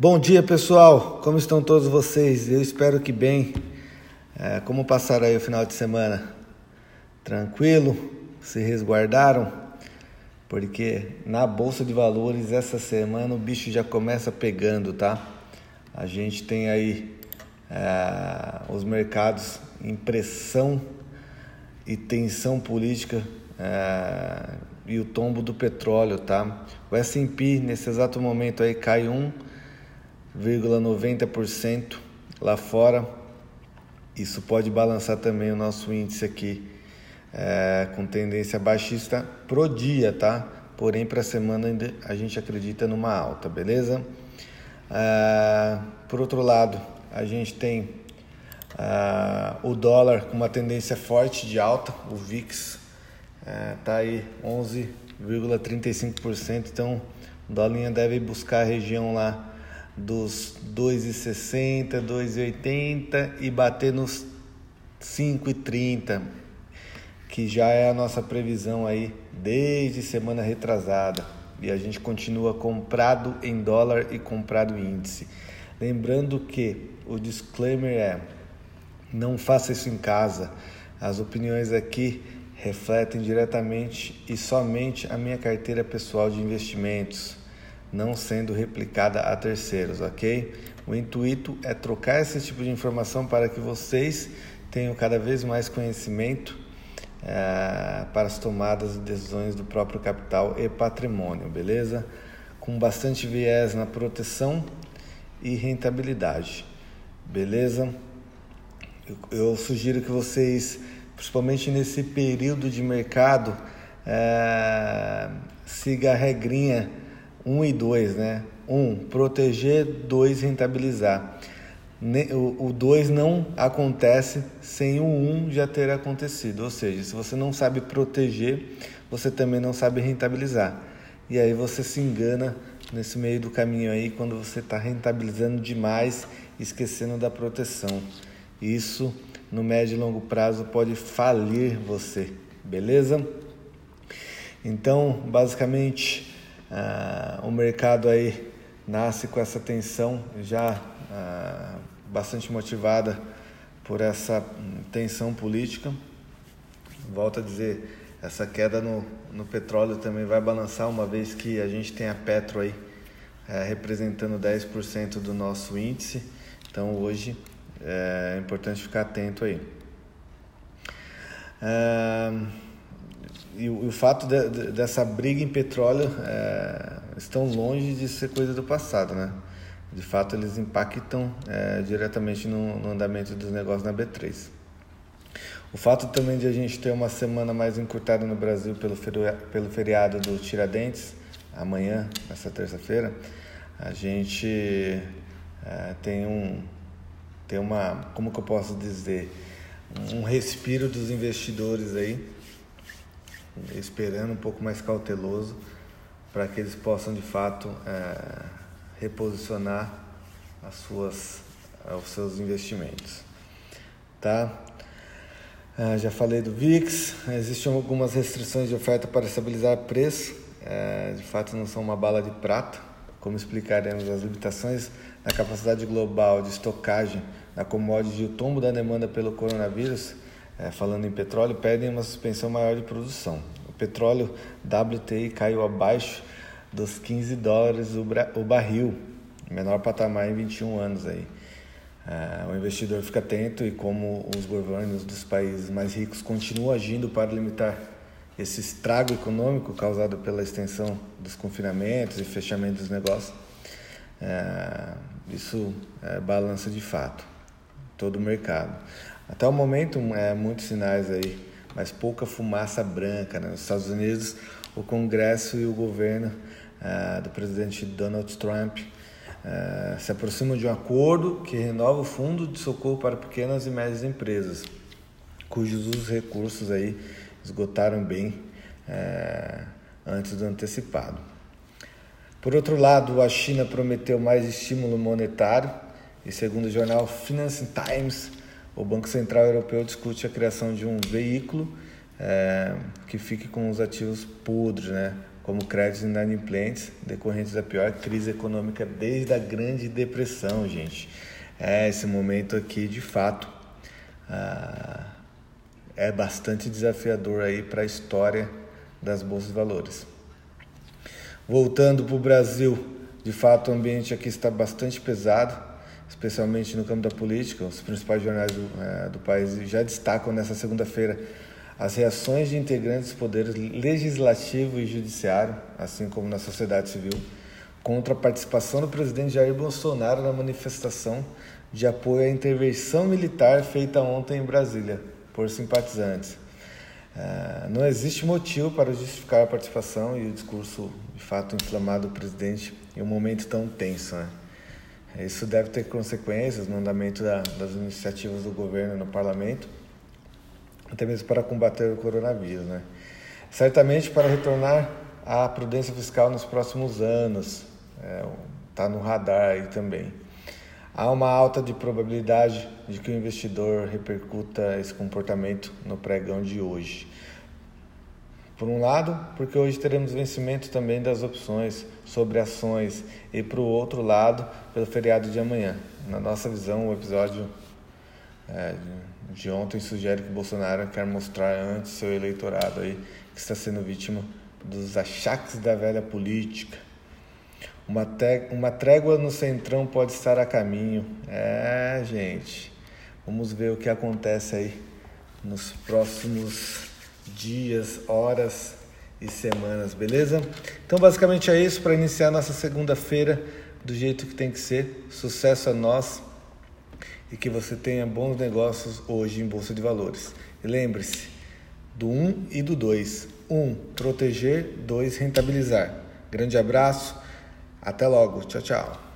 Bom dia pessoal, como estão todos vocês? Eu espero que bem. É, como passaram aí o final de semana? Tranquilo? Se resguardaram? Porque na bolsa de valores essa semana o bicho já começa pegando, tá? A gente tem aí é, os mercados em pressão e tensão política é, e o tombo do petróleo, tá? O S&P nesse exato momento aí cai 1,90% lá fora. Isso pode balançar também o nosso índice aqui é, com tendência baixista pro dia, tá? Porém para a semana ainda a gente acredita numa alta, beleza? É, por outro lado, a gente tem Uh, o dólar com uma tendência forte de alta, o VIX está aí 11,35%, então o dólar deve buscar a região lá dos 2,60, 2,80 e bater nos 5,30, que já é a nossa previsão aí desde semana retrasada. E a gente continua comprado em dólar e comprado em índice. Lembrando que o disclaimer é não faça isso em casa. As opiniões aqui refletem diretamente e somente a minha carteira pessoal de investimentos, não sendo replicada a terceiros, ok? O intuito é trocar esse tipo de informação para que vocês tenham cada vez mais conhecimento é, para as tomadas de decisões do próprio capital e patrimônio, beleza? Com bastante viés na proteção e rentabilidade, beleza? eu, sugiro que vocês, principalmente nesse período de mercado, é, siga a regrinha 1 e 2, né? 1, proteger, 2, rentabilizar. O 2 não acontece sem o 1 já ter acontecido, ou seja, se você não sabe proteger, você também não sabe rentabilizar. E aí você se engana nesse meio do caminho aí quando você está rentabilizando demais, esquecendo da proteção. Isso no médio e longo prazo pode falir você, beleza? Então, basicamente, uh, o mercado aí nasce com essa tensão já uh, bastante motivada por essa tensão política. Volto a dizer, essa queda no, no petróleo também vai balançar, uma vez que a gente tem a Petro aí uh, representando 10% do nosso índice. Então, hoje é importante ficar atento aí. É, e, o, e, o, fato de, de, dessa briga em petróleo é, estão longe de ser coisa do passado, né? De fato, eles impactam é, diretamente no, no, andamento dos negócios na B3. O fato também de a gente ter uma semana mais encurtada no Brasil pelo, pelo feriado do Tiradentes, amanhã, nessa terça-feira, a gente é, tem um, ter uma, como que eu posso dizer, um respiro dos investidores aí, esperando um pouco mais cauteloso para que eles possam de fato é, reposicionar as suas, os seus investimentos, tá? É, já falei do VIX, existem algumas restrições de oferta para estabilizar preço, é, de fato não são uma bala de prata, como explicaremos as limitações na capacidade global de estocagem da commodity e o tombo da demanda pelo coronavírus, é, falando em petróleo, pedem uma suspensão maior de produção. O petróleo WTI caiu abaixo dos 15 dólares o barril, menor patamar em 21 anos aí. É, o investidor fica atento e como os governos dos países mais ricos continuam agindo para limitar esse estrago econômico causado pela extensão dos confinamentos e fechamento dos negócios, é, isso é balança de fato todo o mercado. Até o momento, é, muitos sinais aí, mas pouca fumaça branca. Né? Nos Estados Unidos, o Congresso e o governo é, do presidente Donald Trump é, se aproximam de um acordo que renova o fundo de socorro para pequenas e médias empresas, cujos os recursos aí esgotaram bem é, antes do antecipado. Por outro lado, a China prometeu mais estímulo monetário e segundo o jornal Financial Times, o Banco Central Europeu discute a criação de um veículo é, que fique com os ativos podres, né? como créditos inadimplentes decorrentes da pior crise econômica desde a Grande Depressão, gente. É, esse momento aqui, de fato, ah, é bastante desafiador aí para a história das bolsas de valores. Voltando para o Brasil, de fato o ambiente aqui está bastante pesado, especialmente no campo da política. Os principais jornais do, é, do país já destacam nessa segunda-feira as reações de integrantes dos poderes legislativo e judiciário, assim como na sociedade civil, contra a participação do presidente Jair Bolsonaro na manifestação de apoio à intervenção militar feita ontem em Brasília por simpatizantes. Uh, não existe motivo para justificar a participação e o discurso de fato inflamado do presidente em um momento tão tenso. Né? Isso deve ter consequências no andamento da, das iniciativas do governo no parlamento até mesmo para combater o coronavírus. Né? Certamente para retornar à prudência fiscal nos próximos anos, está é, no radar aí também. Há uma alta de probabilidade de que o investidor repercuta esse comportamento no pregão de hoje. Por um lado, porque hoje teremos vencimento também das opções sobre ações, e por outro lado, pelo feriado de amanhã. Na nossa visão, o episódio é, de ontem sugere que Bolsonaro quer mostrar antes seu eleitorado aí que está sendo vítima dos achaques da velha política. Uma, uma trégua no centrão pode estar a caminho. É, gente. Vamos ver o que acontece aí nos próximos dias, horas e semanas, beleza? Então, basicamente é isso para iniciar nossa segunda-feira do jeito que tem que ser. Sucesso a nós e que você tenha bons negócios hoje em Bolsa de Valores. E lembre-se do 1 um e do 2. 1. Um, proteger. 2. Rentabilizar. Grande abraço. Até logo. Tchau, tchau.